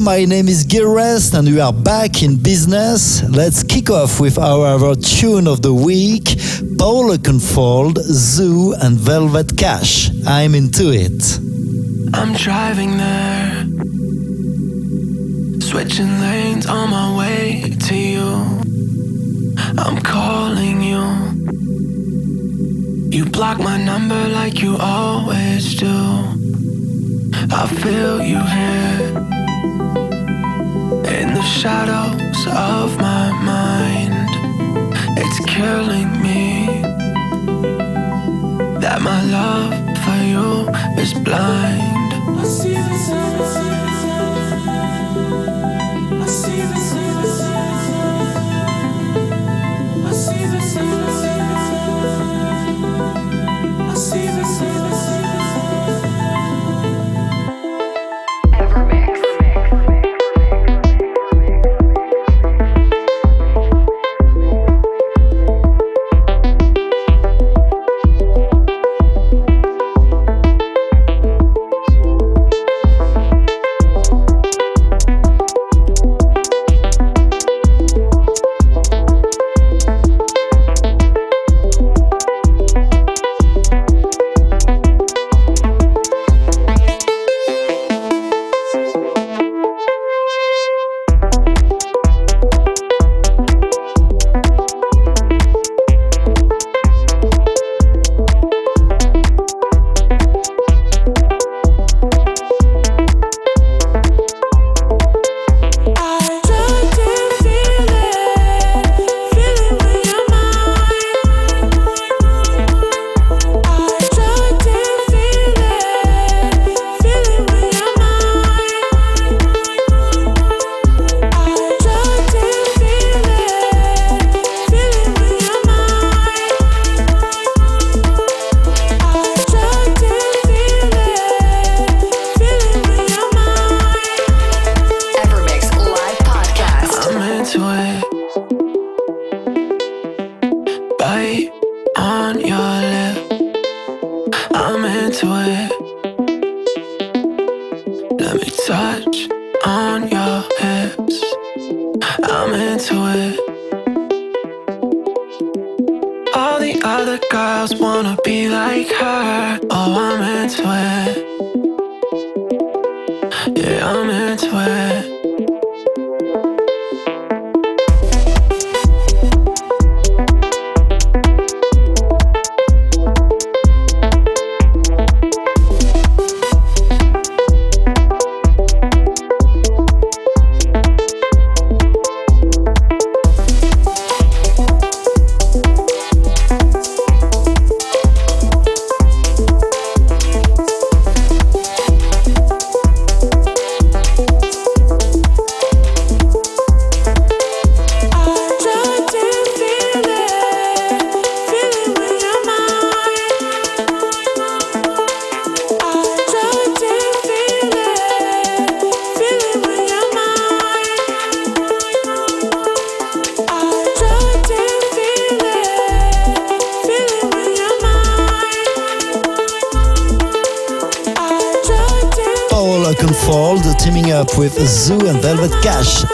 My name is Gil Everest and we are back in business. Let's kick off with our, our tune of the week, Paul Oakenfold, Zoo and Velvet Cash. I'm into it. I'm driving there, switching lanes on my way to you. I'm calling you. You block my number like you always do. I feel you here in the shadows of my mind. It's killing me that my love for you is blind.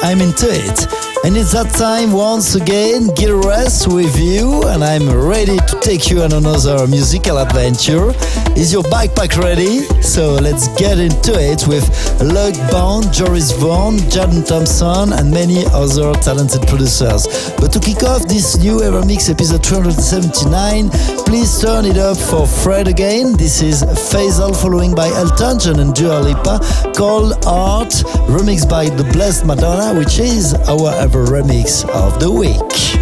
I'm into it. And it's that time once again, Gil Everest with you, and I'm ready to take you on another musical adventure. Is your backpack ready? So let's get into it with Luke Bond, Joris Voorn, Jordan Thompson, and many other talented producers. But to kick off this new EverMix episode 279, please turn it up for Fred again. This is Faisal following by Elton John and Dua Lipa called Art, remixed by The Blessed Madonna, which is our Ever remix of the week.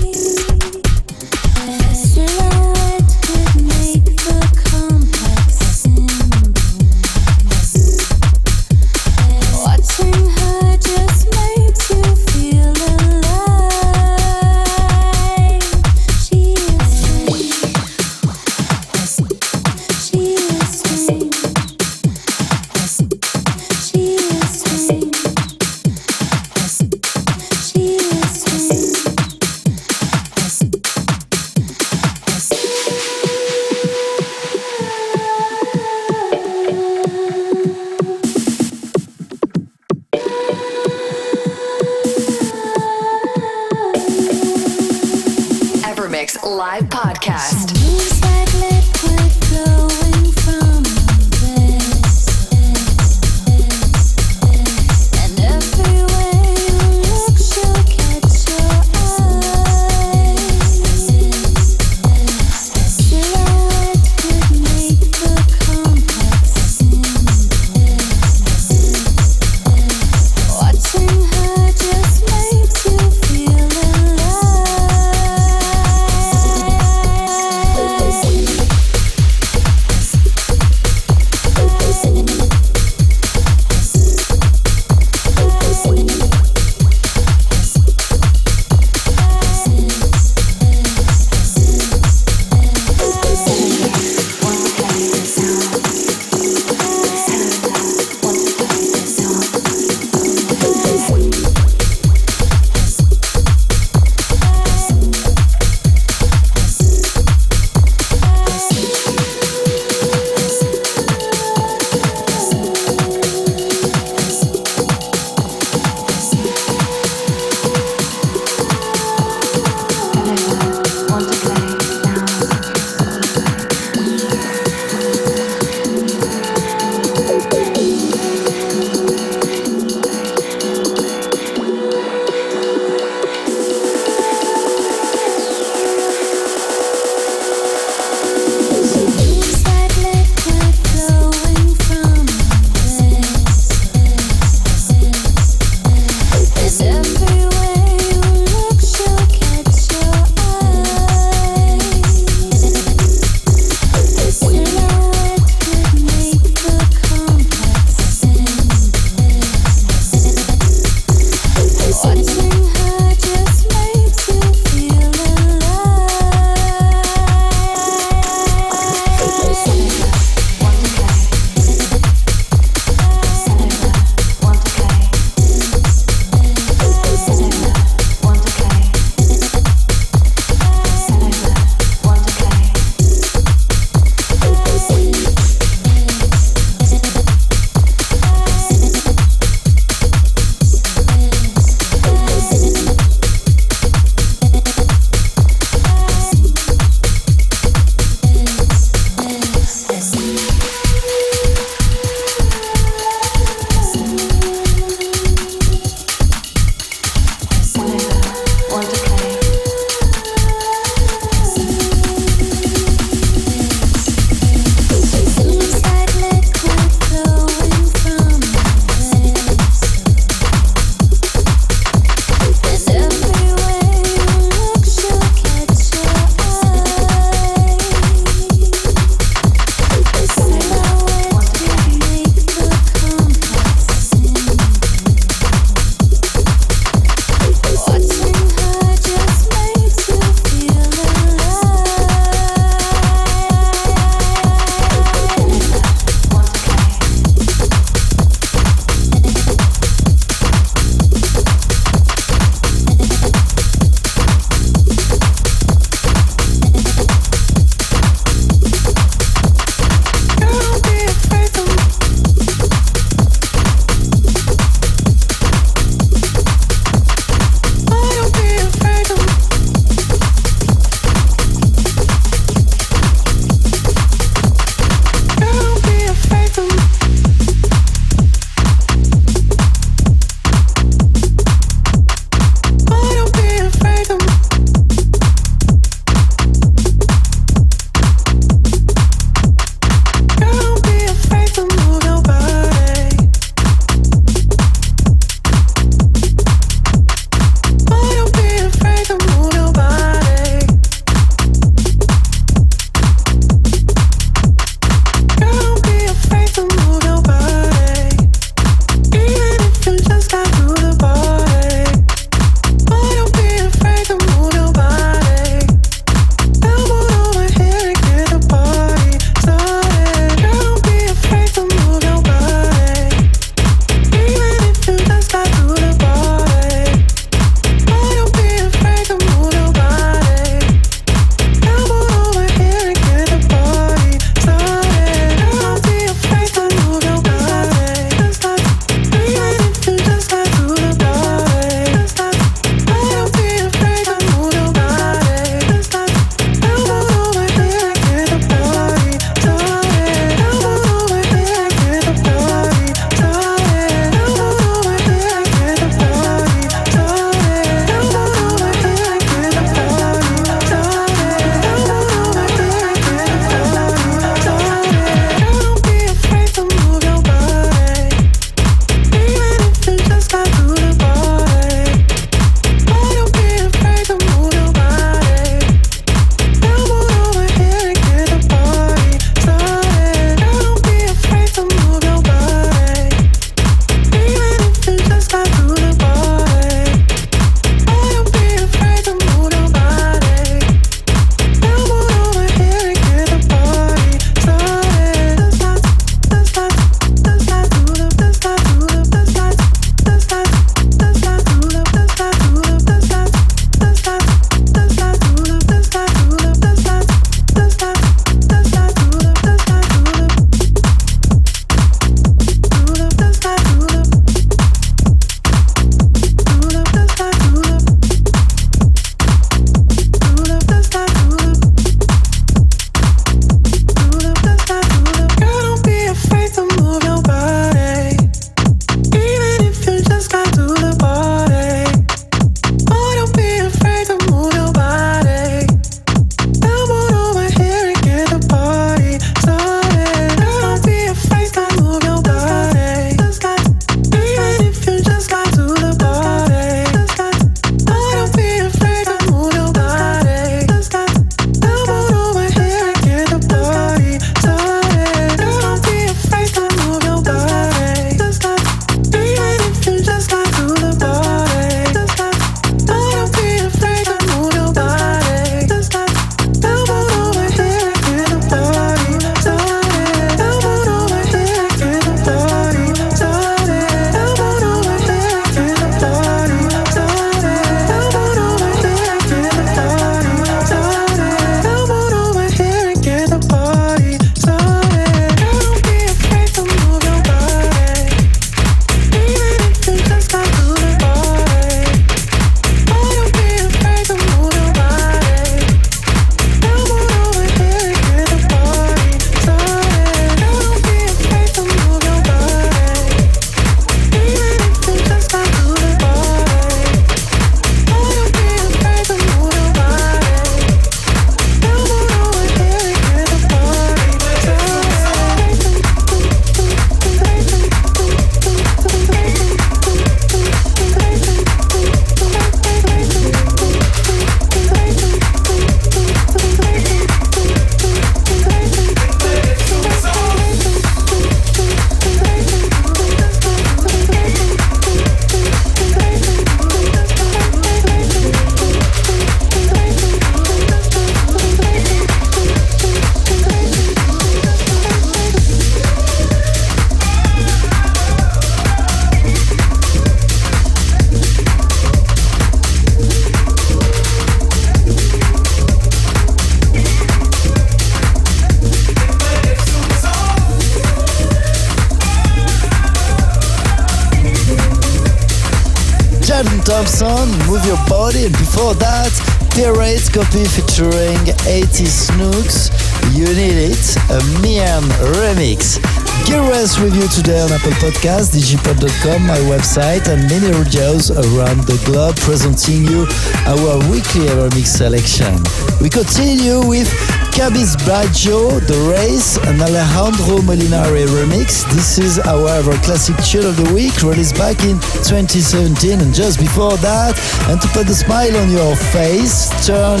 Before that, Pirate copy featuring 80 Snooks, You Need It, a Mian remix. Gil Everest review today on Apple Podcast, digipod.com, my website, and many radios around the globe presenting you our weekly remix selection. We continue with Cabizbaggio, The Race, and Alejandro Molinari remix. This is our classic tune of the week, released back in 2017. And just before that, and to put a smile on your face, turn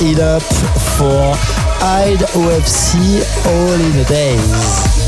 it up for IDE OFC All in a Days.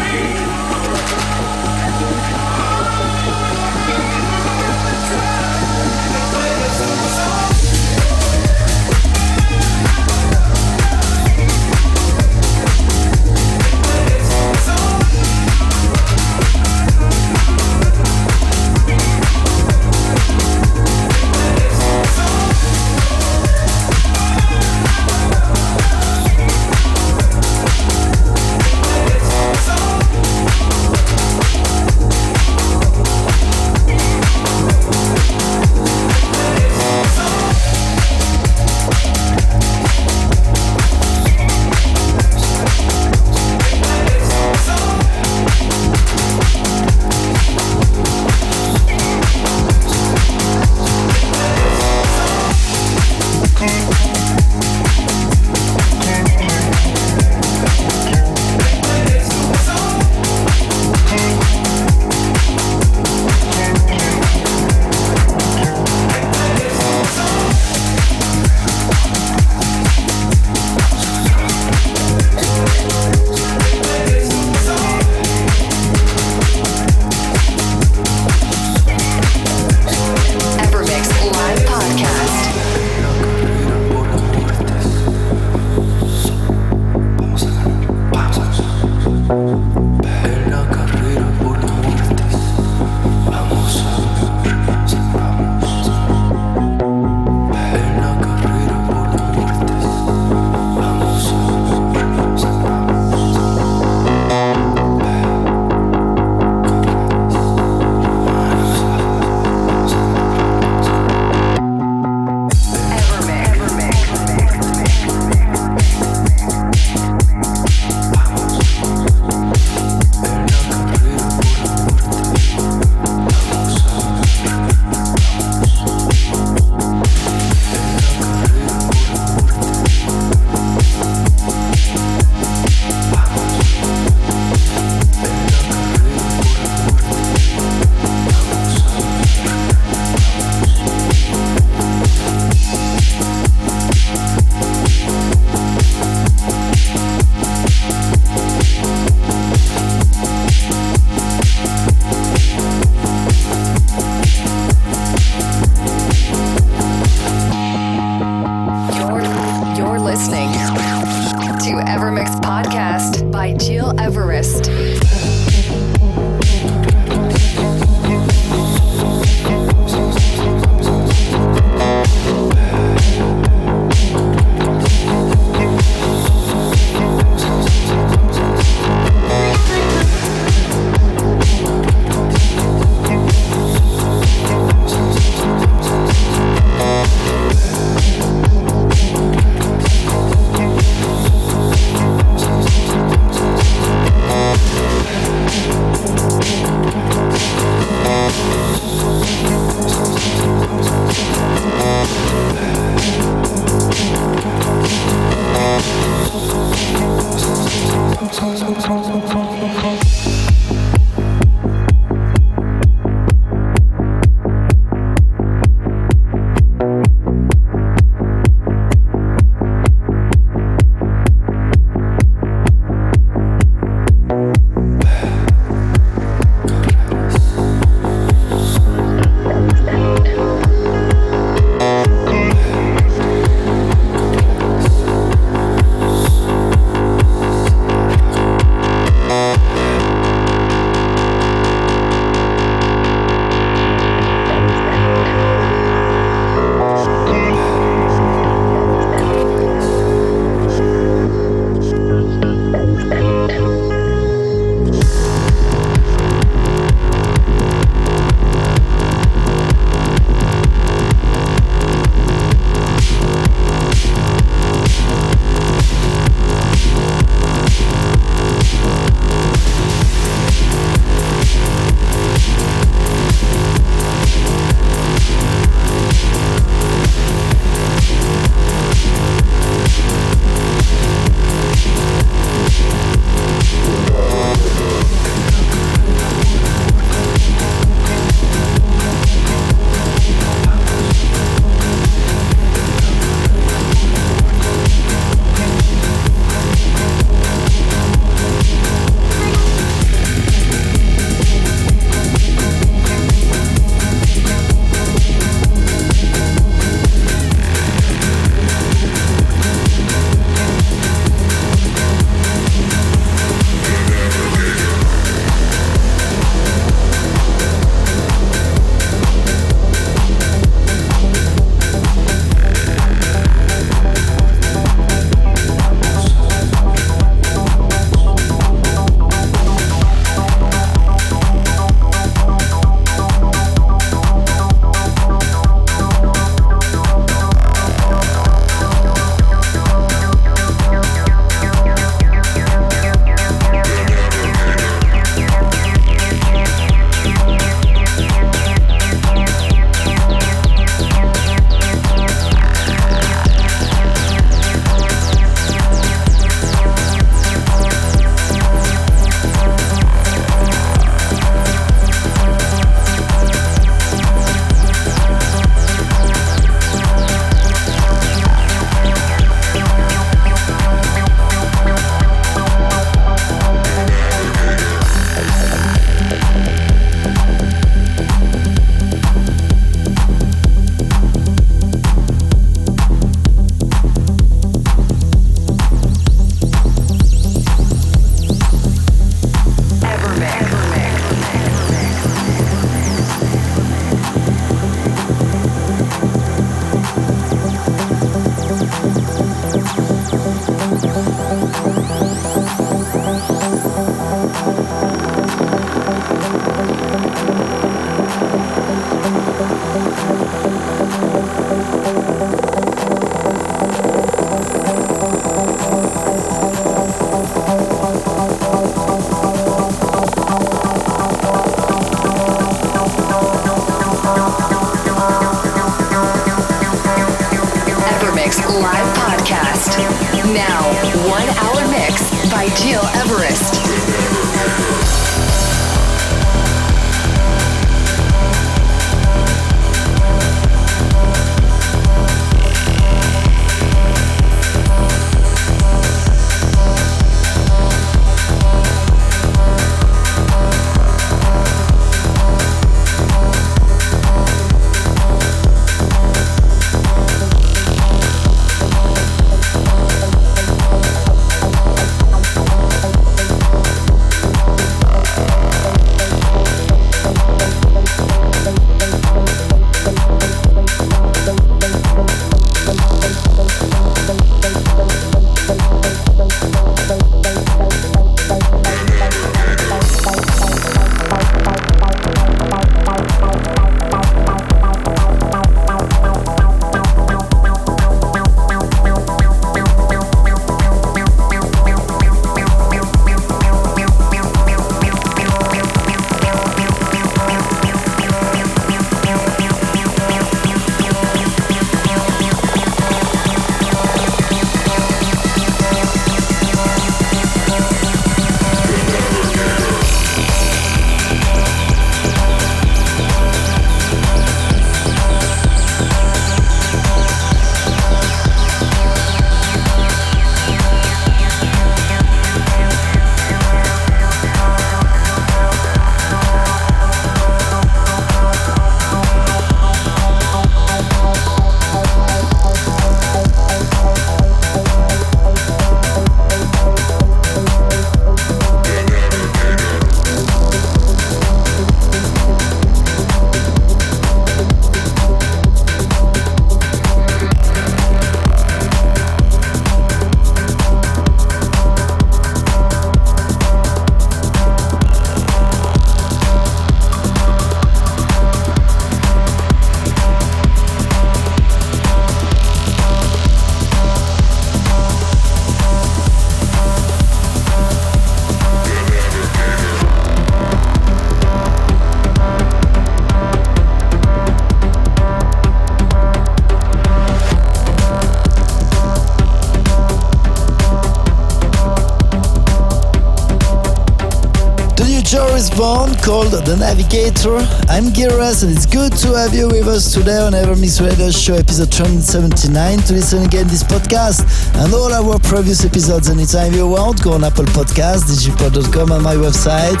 Called The Navigator. I'm Giras and it's good to have you with us today on EverMix Radio Show episode 279 to listen again this podcast and all our previous episodes anytime you want. Go on Apple Podcasts, digipod.com and my website,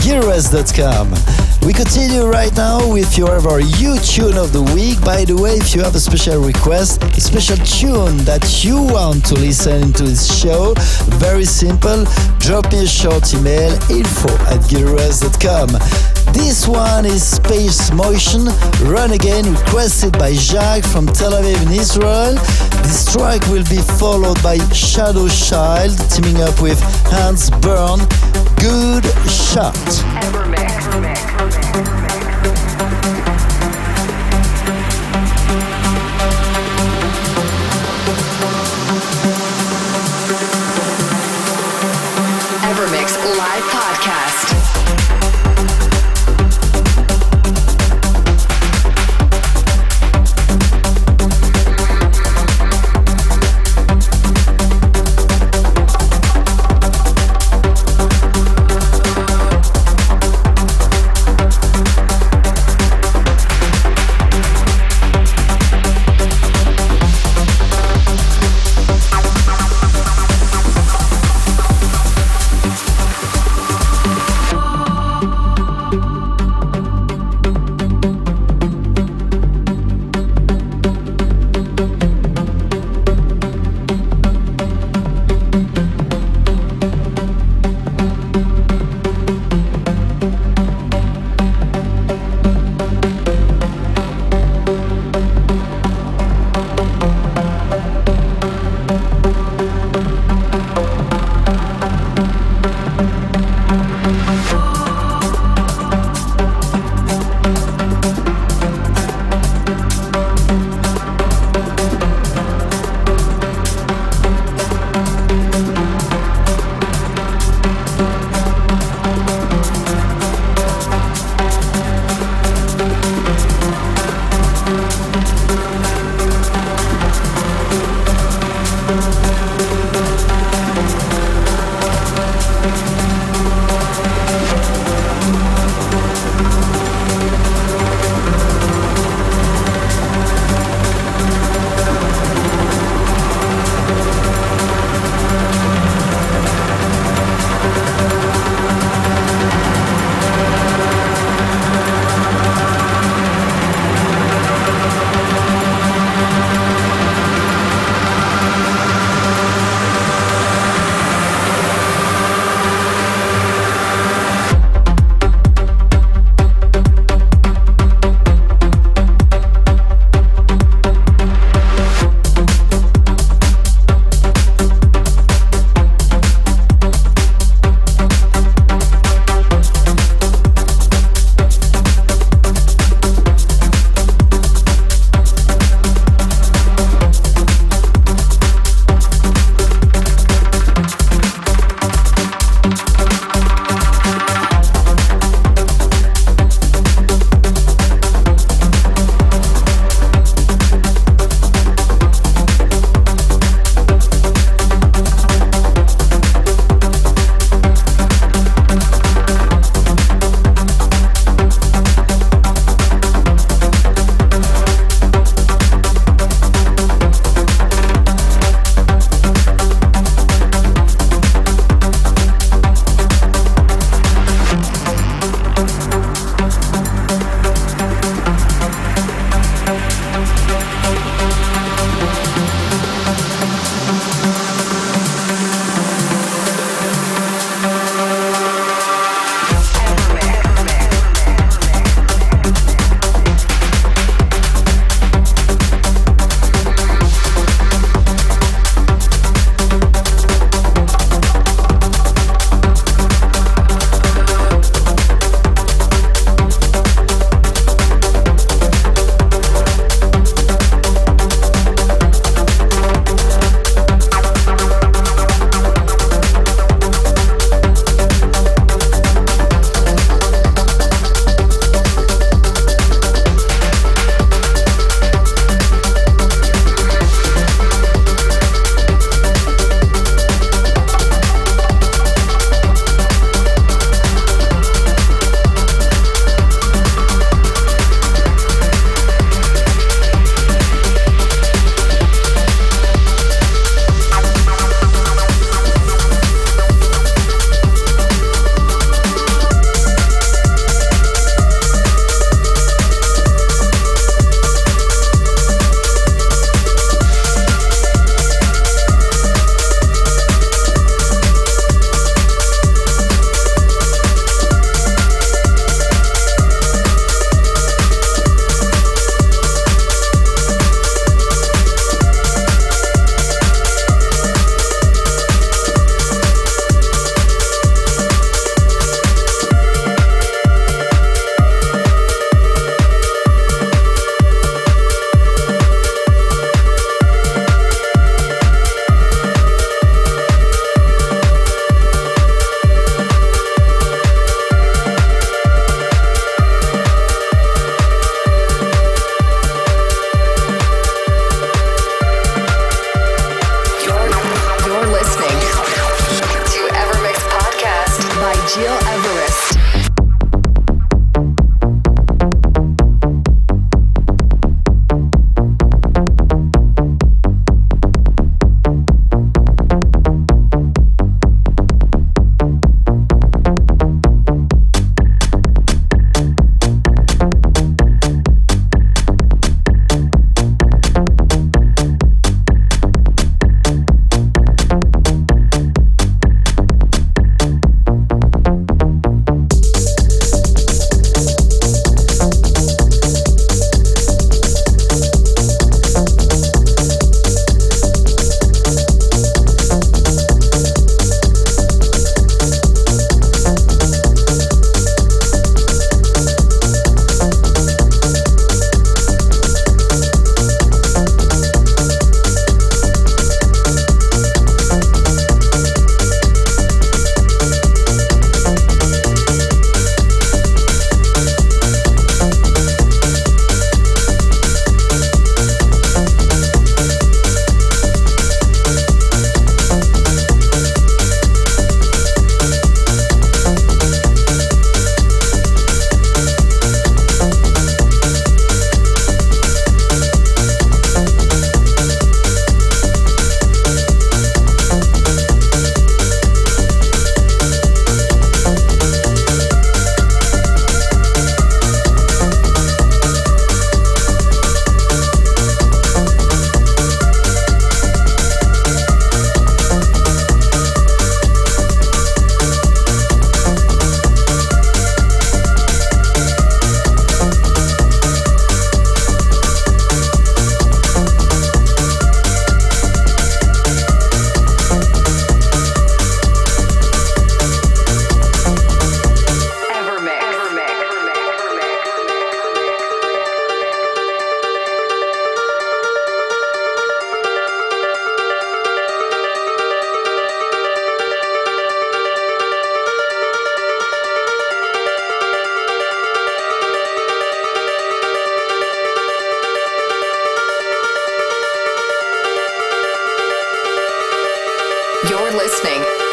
giras.com. We continue right now with your you tune of the week. By the way, if you have a special request, a special tune that you want to listen to this show, very simple, drop me a short email info at giras.com. This one is Space Motion, Run Again, requested by Jacques from Tel Aviv in Israel. This track will be followed by Shadow Child, teaming up with Hans Byrne. Good shot.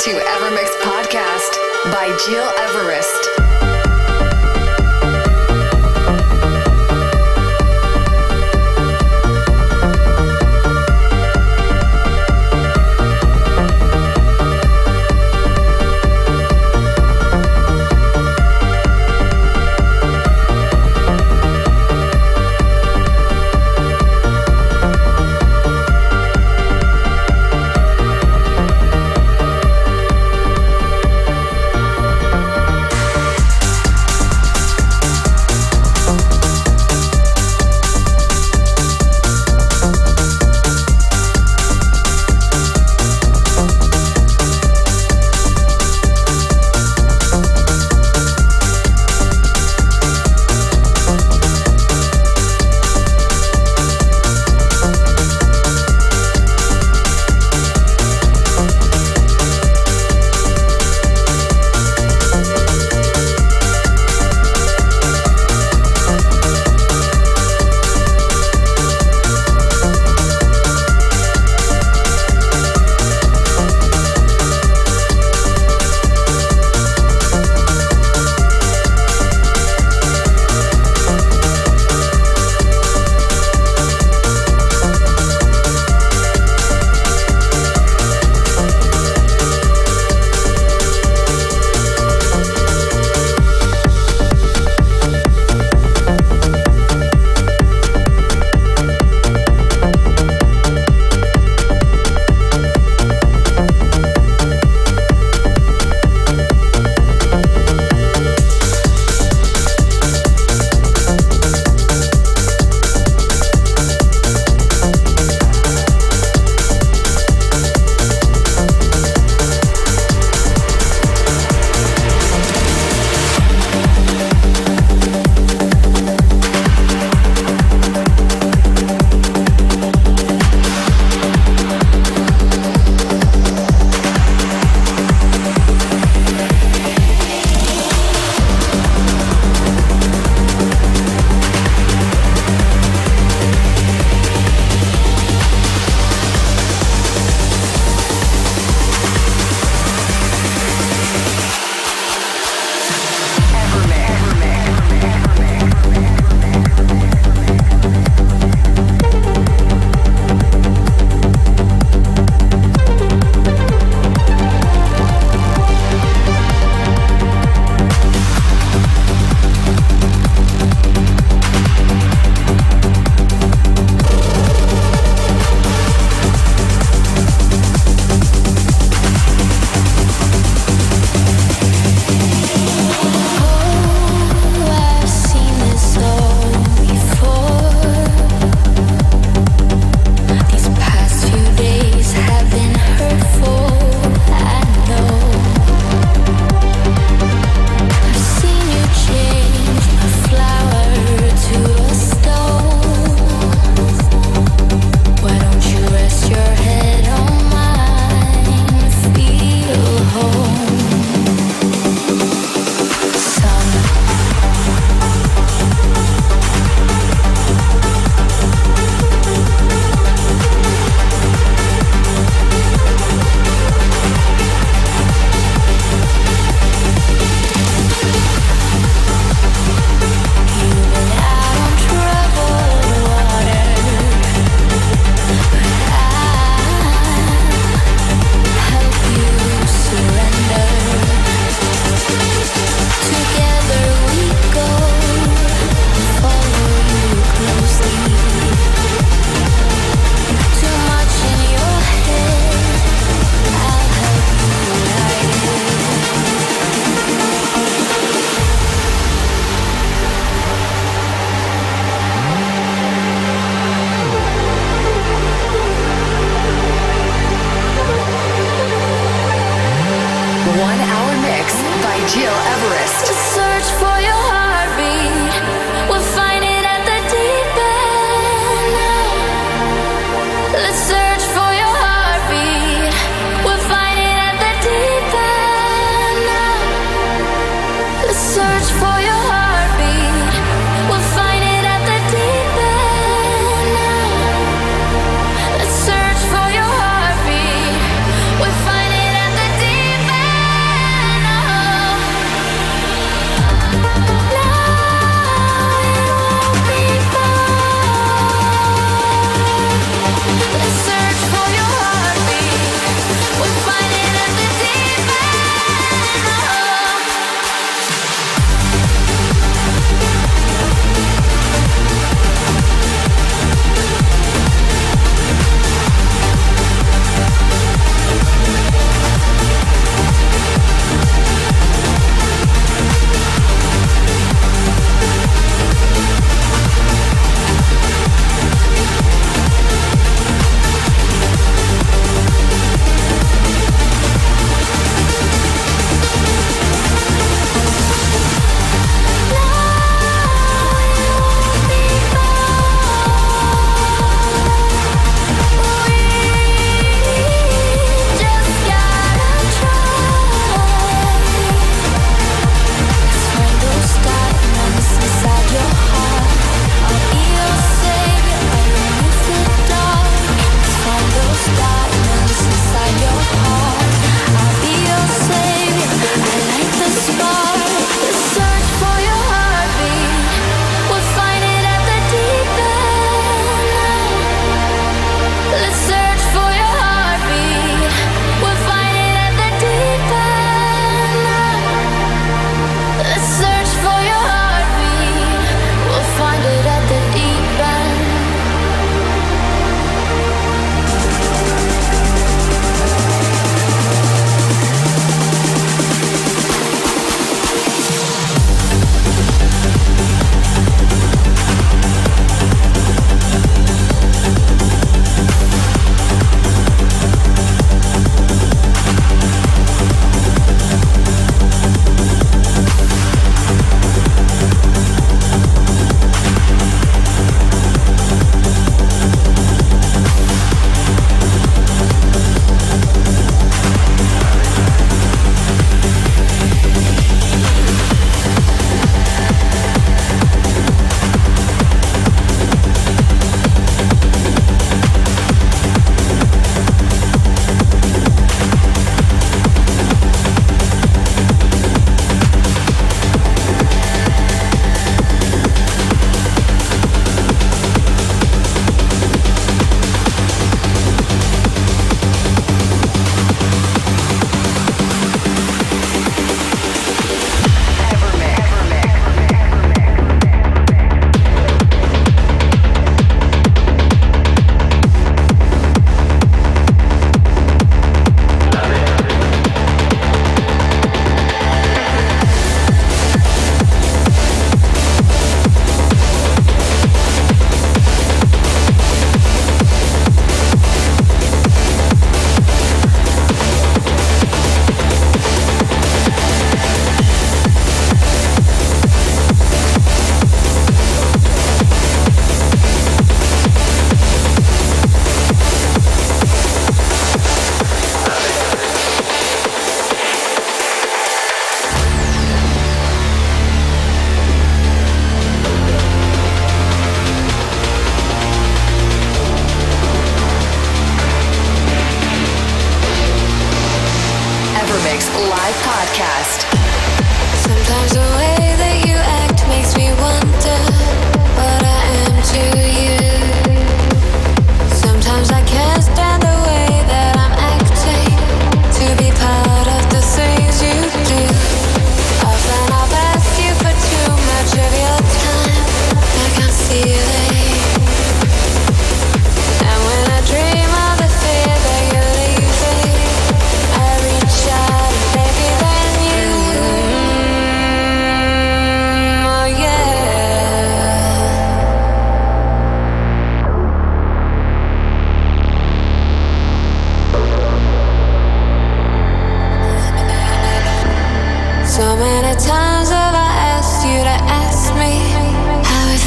To EverMix Podcast by Gil Everest.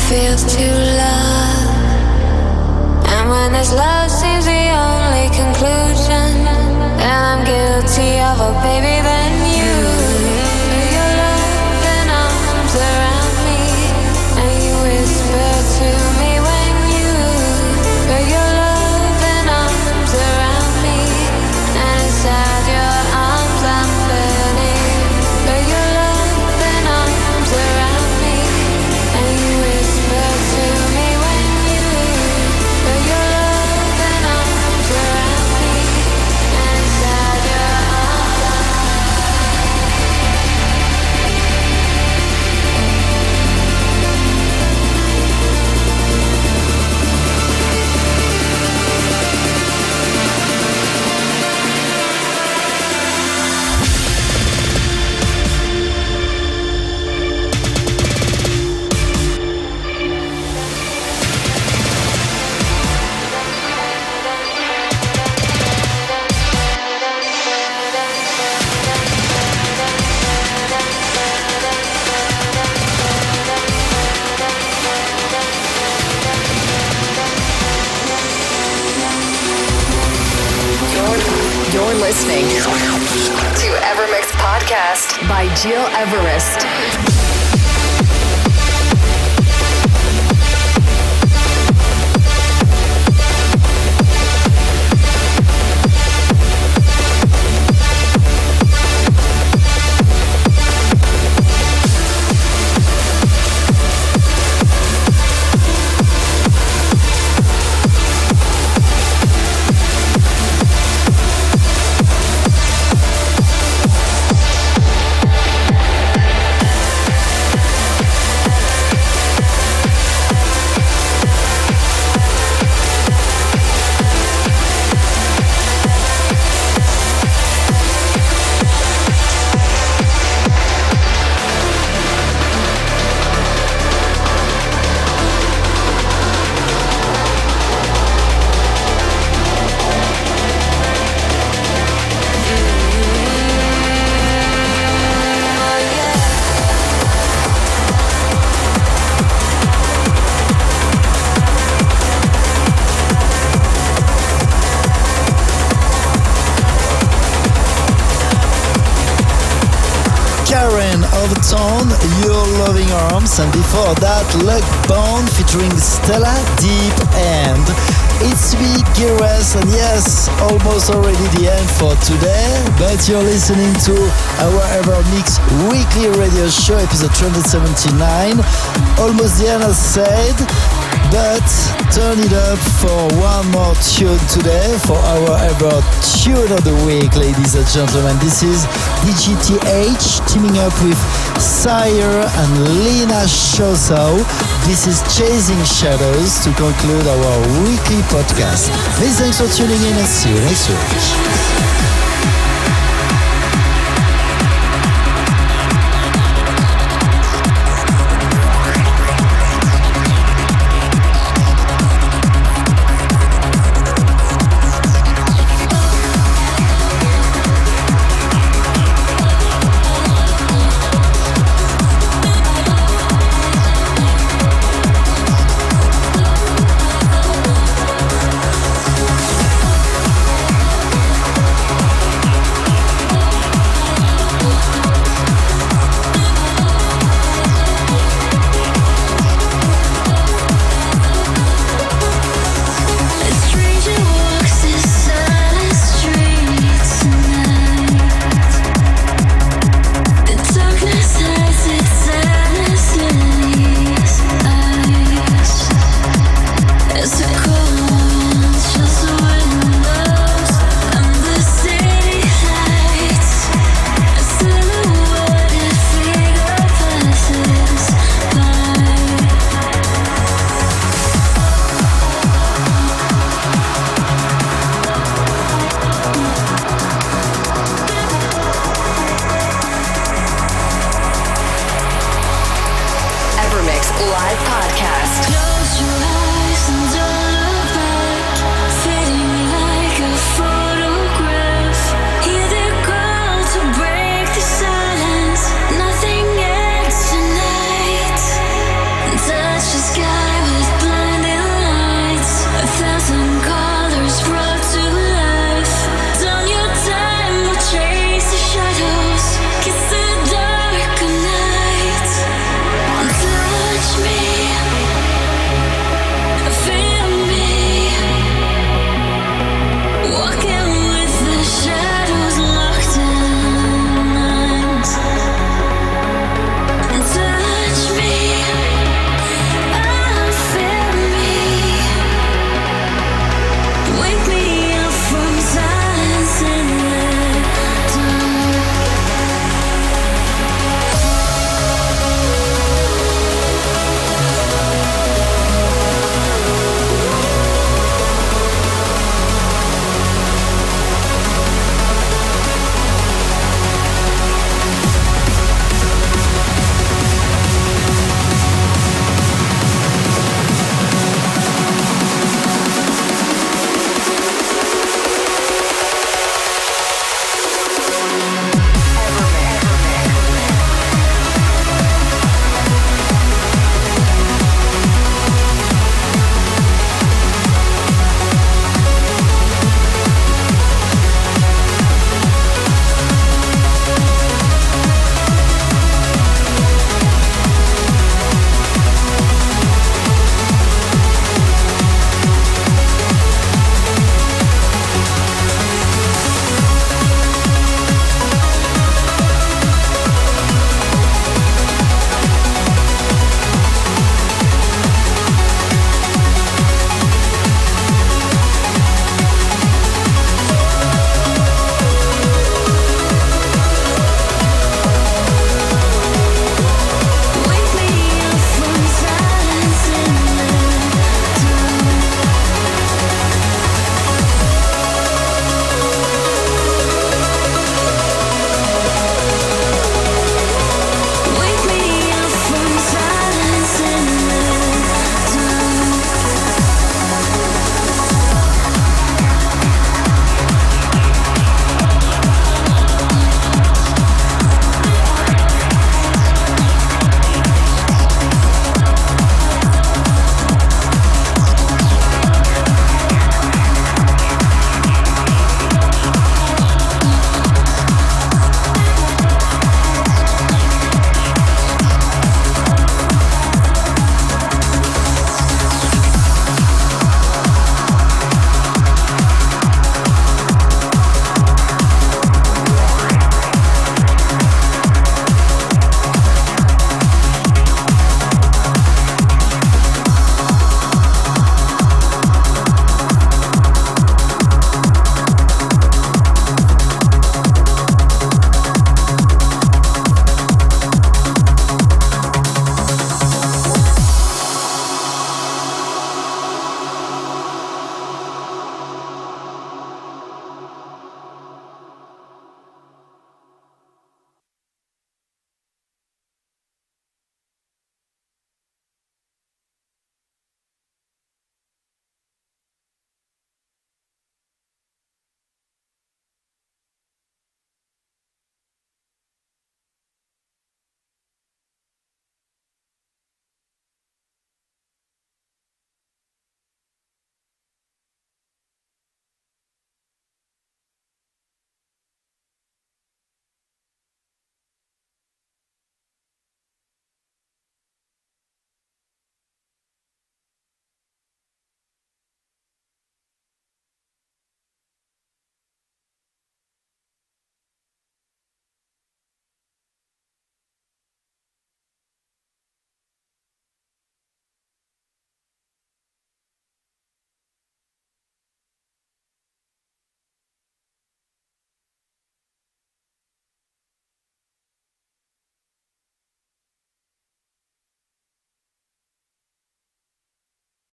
feels to love, and when there's love. by Gil Everest. But you're listening to our Ever Mix weekly radio show, episode 279. Almost the end, as said, but turn it up for one more tune today for our Ever Tune of the Week, ladies and gentlemen. This is DGTH teaming up with Sire and Lena Shoso. This is Chasing Shadows to conclude our weekly podcast. Many thanks for tuning in and see you next week.